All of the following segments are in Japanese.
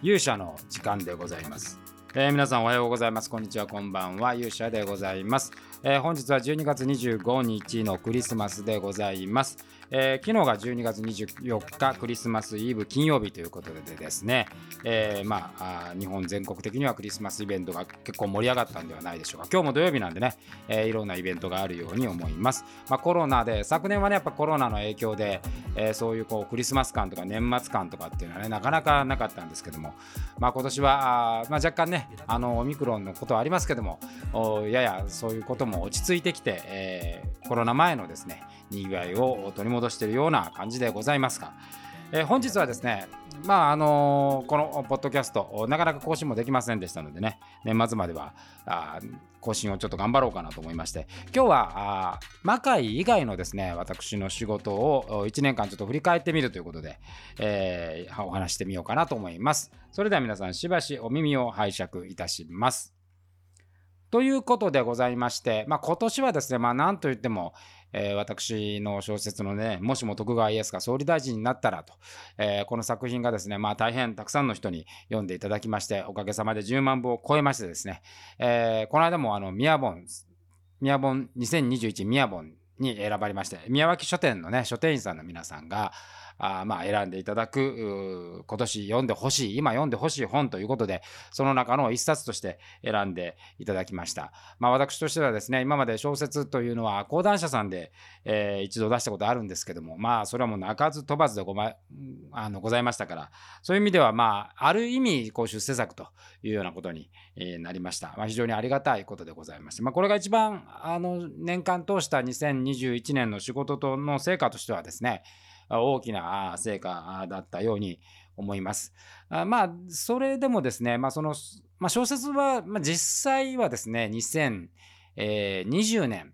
勇者の時間でございます、えー、皆さんおはようございます。こんにちはこんばんは。勇者でございます、えー、本日は12月25日のクリスマスでございます。えー、昨日が12月24日クリスマスイブ金曜日ということでですね、えー、まあ日本全国的にはクリスマスイベントが結構盛り上がったんではないでしょうか。今日も土曜日なんでね、えー、いろんなイベントがあるように思います、まあ、コロナで昨年はねやっぱコロナの影響で、えー、そういうこうクリスマス感とか年末感とかっていうのはねなかなかなかったんですけども、まあ、今年はあ、まあ、若干ねあのオミクロンのことはありますけどもややそういうことも落ち着いてきて、えー、コロナ前のですねにぎわいを取り戻戻しているような感じでございますが、えー、本日はですね、まああのー、このポッドキャスト、なかなか更新もできませんでしたのでね、年末まではあ更新をちょっと頑張ろうかなと思いまして、今日は魔界以外のですね、私の仕事を1年間ちょっと振り返ってみるということで、えー、お話してみようかなと思います。それでは皆さん、しばしお耳を拝借いたします。ということでございまして、まあ、今年はですね、まあ、なんといっても、えー、私の小説のね、もしも徳川家康が総理大臣になったらと、えー、この作品がですね、まあ大変たくさんの人に読んでいただきまして、おかげさまで10万部を超えましてですね、えー、この間もあの、宮本、宮本2021宮本に選ばれまして、宮脇書店のね、書店員さんの皆さんが、あまあ選んでいただく今年読んでほしい今読んでほしい本ということでその中の一冊として選んでいただきました、まあ、私としてはですね今まで小説というのは講談社さんで、えー、一度出したことあるんですけどもまあそれはもう鳴かず飛ばずでご,、ま、あのございましたからそういう意味ではまあある意味こう出世作というようなことに、なりました、まあ、非常にありがたいことでございまして、まあ、これが一番あの年間通した2021年の仕事との成果としてはですね大きな成果だったように思います。あまあ、それでもですね、まあ、その、まあ、小説は、まあ、実際はですね、2020年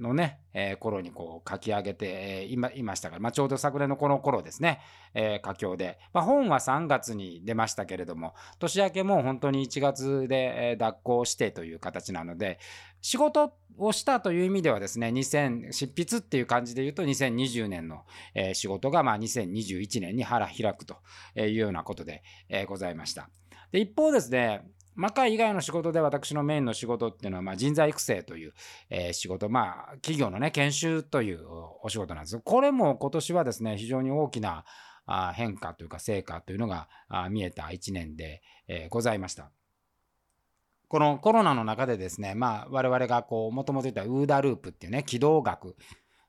のね、えー、頃にこう書き上げていまいましたから、まあ、ちょうど昨年のこの頃ですね、えー、佳境で、まあ、本は3月に出ましたけれども年明けもう本当に1月でえ脱行してという形なので仕事をしたという意味ではですね2000執筆っていう感じで言うと2020年の、えー、仕事がまあ2021年に腹開くというようなことで、えー、ございました。で一方ですね魔界以外の仕事で私のメインの仕事っていうのは、まあ、人材育成という、えー、仕事、まあ、企業のね、研修というお仕事なんです。これも今年はですね、非常に大きなあ変化というか成果というのがあ見えた1年で、えー、ございました。このコロナの中でですね、まあ、我々がこう、もともと言ったウーダループっていうね、軌道学、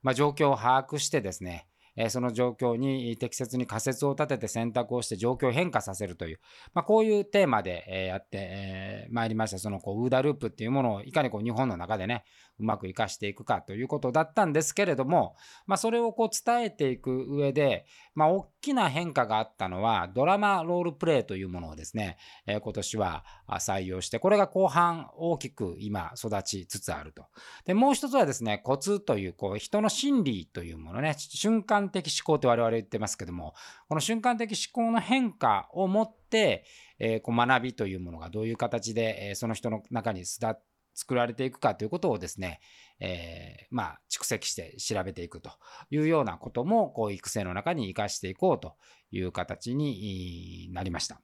まあ、状況を把握してですね、えその状況に適切に仮説を立てて選択をして状況を変化させるという、まあ、こういうテーマで、えやってまいりました。そのこうウーダループっていうものをいかにこう日本の中でね、うまく活かしていくかということだったんですけれども、まあ、それをこう伝えていく上で、まあ、大きな変化があったのは、ドラマロールプレイというものをですね、えー、今年は採用して、これが後半大きく今育ちつつあると。で、もう一つはですね、コツという、こう、人の心理というものね、瞬間的思考って我々言ってますけども、この瞬間的思考の変化をもって、えー、こう学びというものがどういう形で、えー、その人の中に巣立って作られていくかということをですね、えー、まあ、蓄積して調べていくというようなことも、こう、育成の中に生かしていこうという形になりました。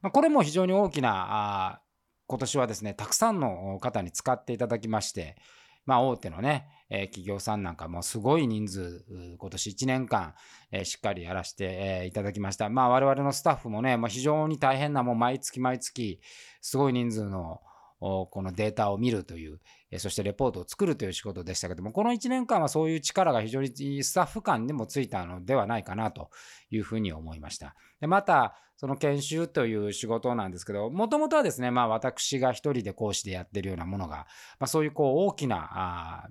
まあ、これも非常に大きな、あ今年はですね、たくさんの方に使っていただきまして、まあ、大手のね、え、企業さんなんかもすごい人数、今年1年間、え、しっかりやらせて、え、いただきました。まあ、我々のスタッフもね、まあ、非常に大変な、もう毎月毎月、すごい人数のこのデータを見るという、そしてレポートを作るという仕事でしたけども、この1年間はそういう力が非常にスタッフ間にもついたのではないかなというふうに思いました。でまた、その研修という仕事なんですけど、もともとはですね、まあ私が一人で講師でやってるようなものが、まあ、そういうこう大きな、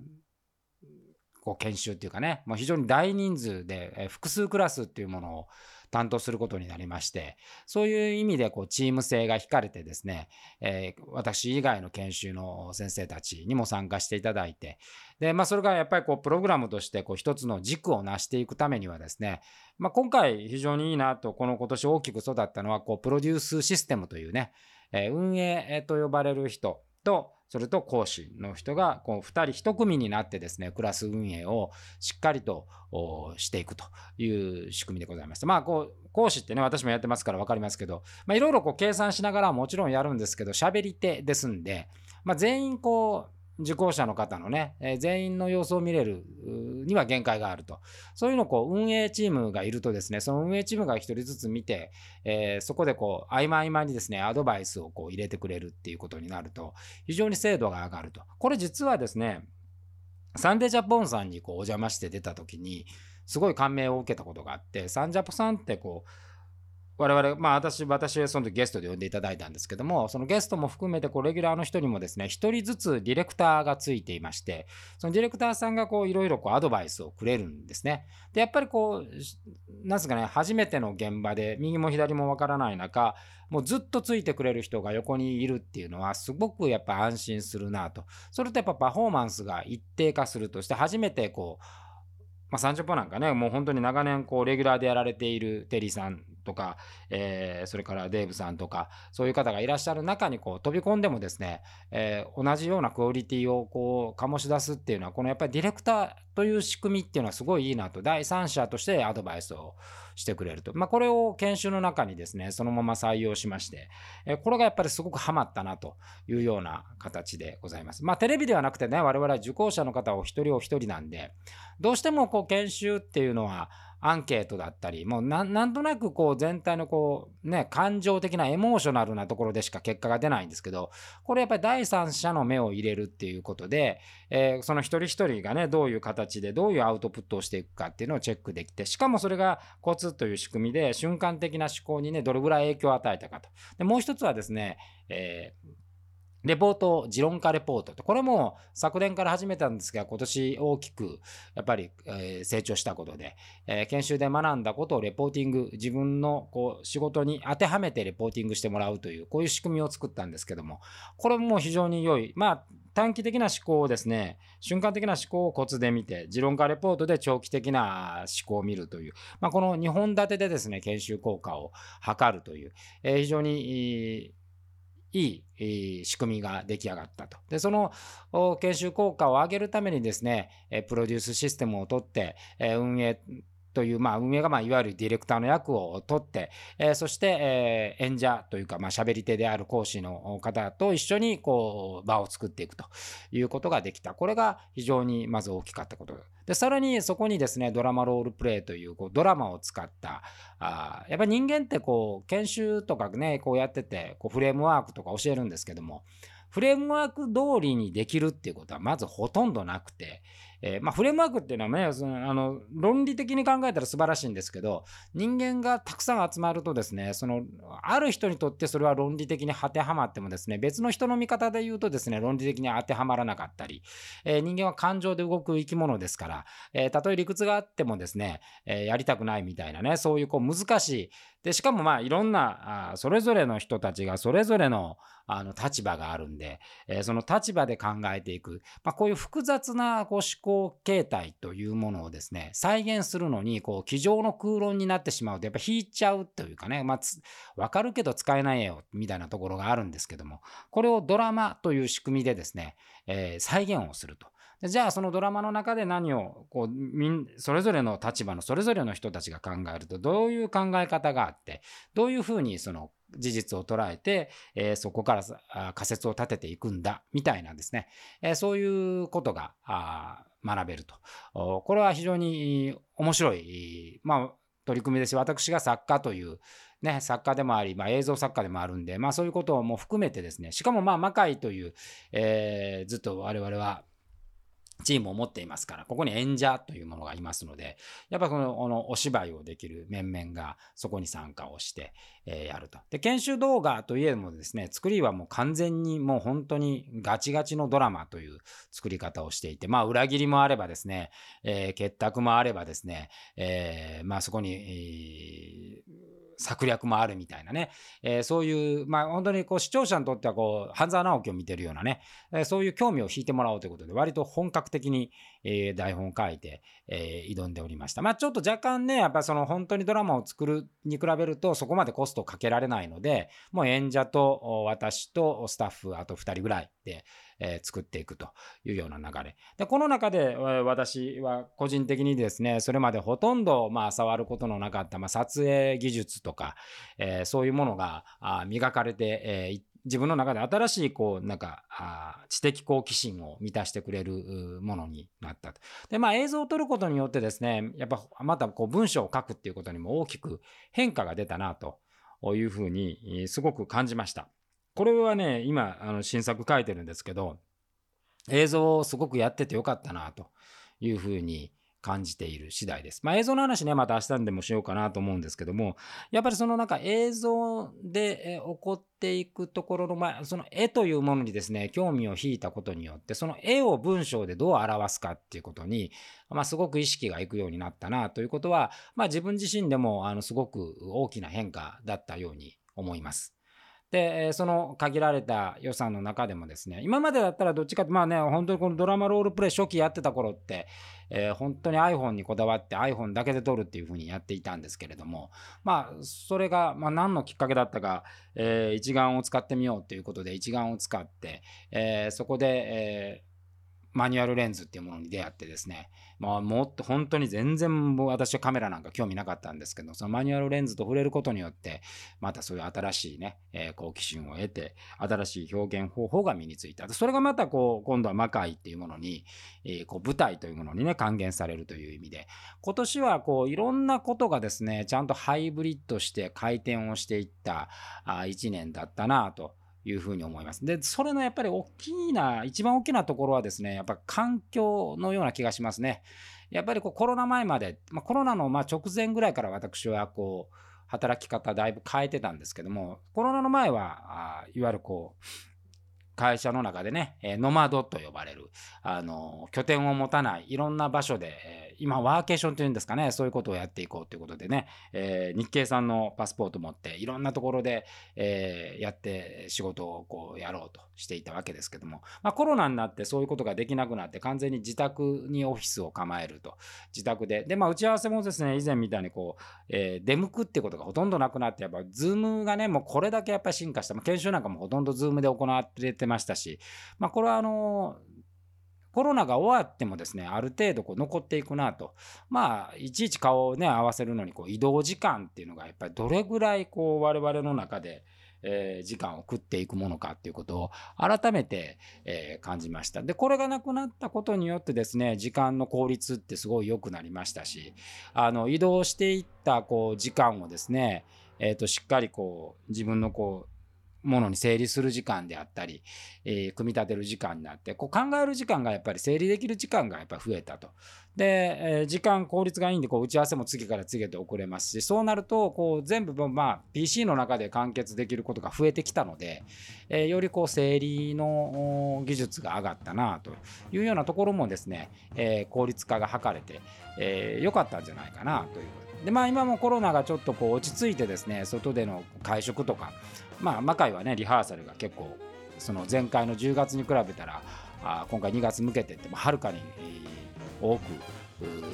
こう研修っていうかね、もう非常に大人数で複数クラスっていうものを担当することになりまして、そういう意味でこうチーム性が引かれてですね、えー、私以外の研修の先生たちにも参加していただいて、で、まあそれがやっぱりこうプログラムとしてこう一つの軸を成していくためにはですね、まあ今回非常にいいなと、この今年大きく育ったのは、こうプロデュースシステムというね、えー、運営と呼ばれる人と、それと講師の人がこう2人1組になってですねクラス運営をしっかりとしていくという仕組みでございました。まあこう講師ってね私もやってますから分かりますけどいろいろ計算しながらもちろんやるんですけど喋り手ですんで、まあ、全員こう受講者の方のね、え、全員の様子を見れるには限界があると。そういうのをこう運営チームがいるとですね、その運営チームが1人ずつ見て、えー、そこでこう合間合間にですね、アドバイスをこう入れてくれるっていうことになると、非常に精度が上がると。これ実はですね、サンデージャポンさんにこうお邪魔して出た時に、すごい感銘を受けたことがあって、サンジャポさんってこう、我々、まあ私、私はその時ゲストで呼んでいただいたんですけども、そのゲストも含めてこうレギュラーの人にもですね、一人ずつディレクターがついていまして、そのディレクターさんがこういろいろこうアドバイスをくれるんですね。で、やっぱりこう、なんすかね、初めての現場で右も左もわからない中、もうずっとついてくれる人が横にいるっていうのはすごくやっぱ安心するなと。それとやっぱパフォーマンスが一定化するとして初めてこう、まあ、30分なんかね、もう本当に長年こうレギュラーでやられているテリーさんとか、えー、それからデーブさんとか、そういう方がいらっしゃる中にこう飛び込んでもですね、えー、同じようなクオリティをこう醸し出すっていうのは、このやっぱりディレクターという仕組みっていうのはすごいいいなと、第三者としてアドバイスをしてくれると。まあ、これを研修の中にですね、そのまま採用しまして、えこれがやっぱりすごくハマったなというような形でございます。まあ、テレビではなくてね、我々は受講者の方お一人お一人なんで、どうしてもこう研修っていうのは、アンケートだったり、もうなんとなくこう全体のこうね、感情的なエモーショナルなところでしか結果が出ないんですけど、これやっぱり第三者の目を入れるっていうことで、えー、その一人一人がね、どういう形でどういうアウトプットをしていくかっていうのをチェックできて、しかもそれがコツという仕組みで瞬間的な思考にね、どれぐらい影響を与えたかと。でもう一つはですね、えーレポート、持論化レポートこれも昨年から始めたんですが、今年大きくやっぱり、えー、成長したことで、えー、研修で学んだことをレポーティング、自分のこう仕事に当てはめてレポーティングしてもらうという、こういう仕組みを作ったんですけども、これも非常に良い。まあ、短期的な思考をですね、瞬間的な思考をコツで見て、持論化レポートで長期的な思考を見るという、まあ、この2本立てでですね、研修効果を測るという、えー、非常にいいいい仕組みが出来上がったと。で、その研修効果を上げるためにですね、プロデュースシステムを取って、運営という、まあ、運営が、まあ、いわゆるディレクターの役を取って、えー、そして、えー、演者というか、まあ、喋り手である講師の方と一緒に、こう、場を作っていくということができた。これが非常にまず大きかったことで、さらにそこにですね、ドラマロールプレイという、こう、ドラマを使った、あやっぱり人間ってこう、研修とかね、こうやってて、こう、フレームワークとか教えるんですけども、フレームワーク通りにできるっていうことはまずほとんどなくて、えー、まあ、フレームワークっていうのはねそのあの論理的に考えたら素晴らしいんですけど人間がたくさん集まるとですねそのある人にとってそれは論理的に当てはまってもですね別の人の見方で言うとですね論理的に当てはまらなかったり、えー、人間は感情で動く生き物ですから、え、たとえ理屈があってもですね、えやりたくないみたいなねそういうこう難しい。でしかもまあいろんなあそれぞれの人たちがそれぞれのあの立場があるんで、えー、その立場で考えていく、まあ、こういう複雑なこう思考形態というものをですね再現するのにこう机上の空論になってしまうとやっぱ引いちゃうというかね、まあ、分かるけど使えないよみたいなところがあるんですけどもこれをドラマという仕組みでですね、えー、再現をすると。じゃあそのドラマの中で何をこうみんそれぞれの立場のそれぞれの人たちが考えるとどういう考え方があってどういうふうにその事実を捉えて、えー、そこから仮説を立てていくんだみたいなですね、えー、そういうことが学べると。これは非常に面白い、まあ、取り組みですし私が作家というね、作家でもあり、まあ、映像作家でもあるんで、まあ、そういうことも含めてですね、しかもまあ魔界という、えー、ずっと我々はチームを持っていますから、ここに演者というものがいますので、やっぱこのこのお芝居をできる面々がそこに参加をして、えー、やると。で、研修動画といえどもですね、作りはもう完全にもう本当にガチガチのドラマという作り方をしていて、まあ裏切りもあればですね、えー、結託もあればですね、えー、まあそこに、えー策略もあるみたいなね、えー、そういう、まあ、本当にこう視聴者にとってはこう半沢直樹を見てるようなね、えー、そういう興味を引いてもらおうということで割と本格的に、え、台本書いて、え、挑んでおりました。まあちょっと若干ね、やっぱその本当にドラマを作るに比べるとそこまでコストをかけられないので、もう演者と私とスタッフあと2人ぐらいで、え、作っていくというような流れ。で、この中で、え、私は個人的にですね、それまでほとんどまあ触ることのなかった、まあ、撮影技術とか、え、そういうものが磨かれてい、えー、自分の中で新しいこうなんかあ知的好奇心を満たしてくれるものになったと。でまあ映像を撮ることによってですねやっぱまたこう文章を書くっていうことにも大きく変化が出たなというふうにすごく感じました。これはね今あの新作書いてるんですけど映像をすごくやっててよかったなというふうに感じている次第です。まあ映像の話ね、また明日でもしようかなと思うんですけども、やっぱりそのなんか映像で起こっていくところの、まあその絵というものにですね、興味を引いたことによって、その絵を文章でどう表すかっていうことに、まあすごく意識がいくようになったなということは、まあ自分自身でもあのすごく大きな変化だったように思います。で、その限られた予算の中でもですね、今までだったらどっちかって、まあね、本当にこのドラマロールプレイ初期やってた頃って、えー、本当に iPhone にこだわって iPhone だけで撮るっていう風にやっていたんですけれども、まあ、それが、まあ、何のきっかけだったか、えー、一眼を使ってみようということで、一眼を使って、えー、そこで、えーマニュアルレンズっていうものに出会ってですね、まあ、もっと本当に全然私はカメラなんか興味なかったんですけど、そのマニュアルレンズと触れることによって、またそういう新しいね、えー、好奇心を得て、新しい表現方法が身についた。それがまたこう、今度は魔界っていうものに、えー、こう舞台というものにね、還元されるという意味で、今年はこう、いろんなことがですね、ちゃんとハイブリッドして回転をしていったあ1年だったなと。いうふうに思います。で、それのやっぱり大きな、一番大きなところはですね、やっぱ環境のような気がしますね。やっぱりこうコロナ前まで、まあ、コロナのま直前ぐらいから私はこう、働き方だいぶ変えてたんですけども、コロナの前は、あいわゆるこう、会社の中でね、ノマドと呼ばれる、あの、拠点を持たない、いろんな場所で、今、ワーケーションというんですかね、そういうことをやっていこうということでね、えー、日系さんのパスポート持って、いろんなところで、えー、やって仕事をこうやろうとしていたわけですけども、まあ、コロナになってそういうことができなくなって、完全に自宅にオフィスを構えると、自宅で。で、まあ、打ち合わせもですね、以前みたいにこう、えー、出向くってことがほとんどなくなって、やっぱ、ズームがね、もうこれだけやっぱり進化した、まあ、研修なんかもほとんどズームで行われてましたし、まあ、これはあのコロナが終わってもですね、ある程度こう残っていくなと。まあ、いちいち顔をね、合わせるのにこう移動時間っていうのがやっぱりどれぐらいこう我々の中で、えー、時間を食っていくものかっていうことを改めて、えー、感じました。で、これがなくなったことによってですね、時間の効率ってすごい良くなりましたし、あの、移動していったこう時間をですね、えっ、ー、と、しっかりこう自分のこうものに整理する時間であったり、えー、組み立てる時間になって、こう考える時間がやっぱり整理できる時間がやっぱ増えたと。で、えー、時間効率がいいんで、こう打ち合わせも次から次へと遅れますし、そうなると、こう全部、まあ、PC の中で完結できることが増えてきたので、えー、よりこう整理の技術が上がったなというようなところもですね、え効率化が図れて、え良かったんじゃないかなというでまあ今もコロナがちょっとこう落ち着いてですね外での会食とかまあ魔界はねリハーサルが結構その前回の10月に比べたらあ今回2月向けてってもはるかに多く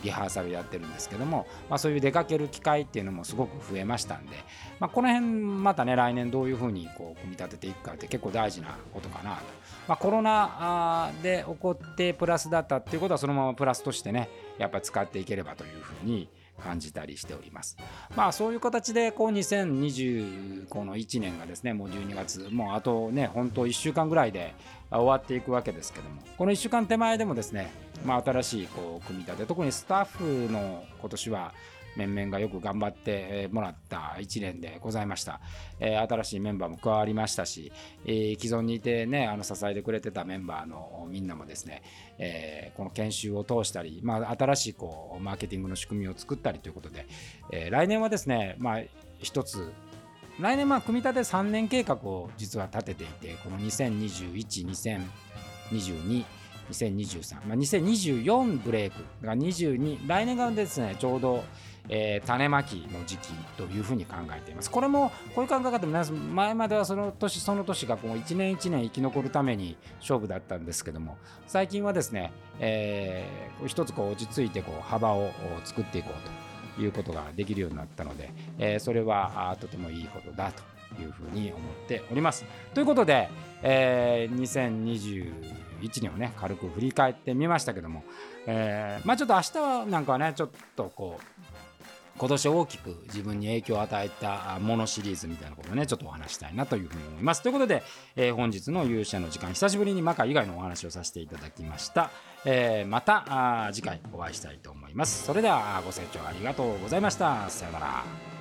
リハーサルやってるんですけども、まあ、そういう出かける機会っていうのもすごく増えましたんで、まあ、この辺またね来年どういうふうにこう組み立てていくかって結構大事なことかなと、まあ、コロナで起こってプラスだったっていうことはそのままプラスとしてねやっぱ使っていければというふうに感じたりしております。まあそういう形でこう2020この1年がですねもう12月もうあとね本当1週間ぐらいで終わっていくわけですけどもこの1週間手前でもですねまあ新しいこう組み立て特にスタッフの今年は面々がよく頑張ってもらった1年でございました。え、新しいメンバーも加わりましたし、え、既存にいてね、あの支えてくれてたメンバーのみんなもですね、え、この研修を通したり、まあ、新しいこうマーケティングの仕組みを作ったりということで、え来年はですね、まあ、一つ来年まあ組み立て3年計画を実は立てていてこの2021、2022 2023、まあ、2024ブレイクが22来年がですねちょうどえー、種まきの時期というふうに考えています。これもこういう考え方皆さん前まではその年その年がこう1年1年生き残るために勝負だったんですけども最近はですね、えー、一つこう落ち着いてこう幅を作っていこうということができるようになったので、えー、それはとてもいいことだというふうに思っております。ということで、えー、2021年をね軽く振り返ってみましたけども、えー、まあちょっと明日はなんかはねちょっとこう今年大きく自分に影響を与えたものシリーズみたいなことをねちょっとお話したいなというふうに思います。ということで、えー、本日の勇者の時間久しぶりにマカ以外のお話をさせていただきました、えー、また次回お会いしたいと思います。それではご清聴ありがとうございました。さようなら。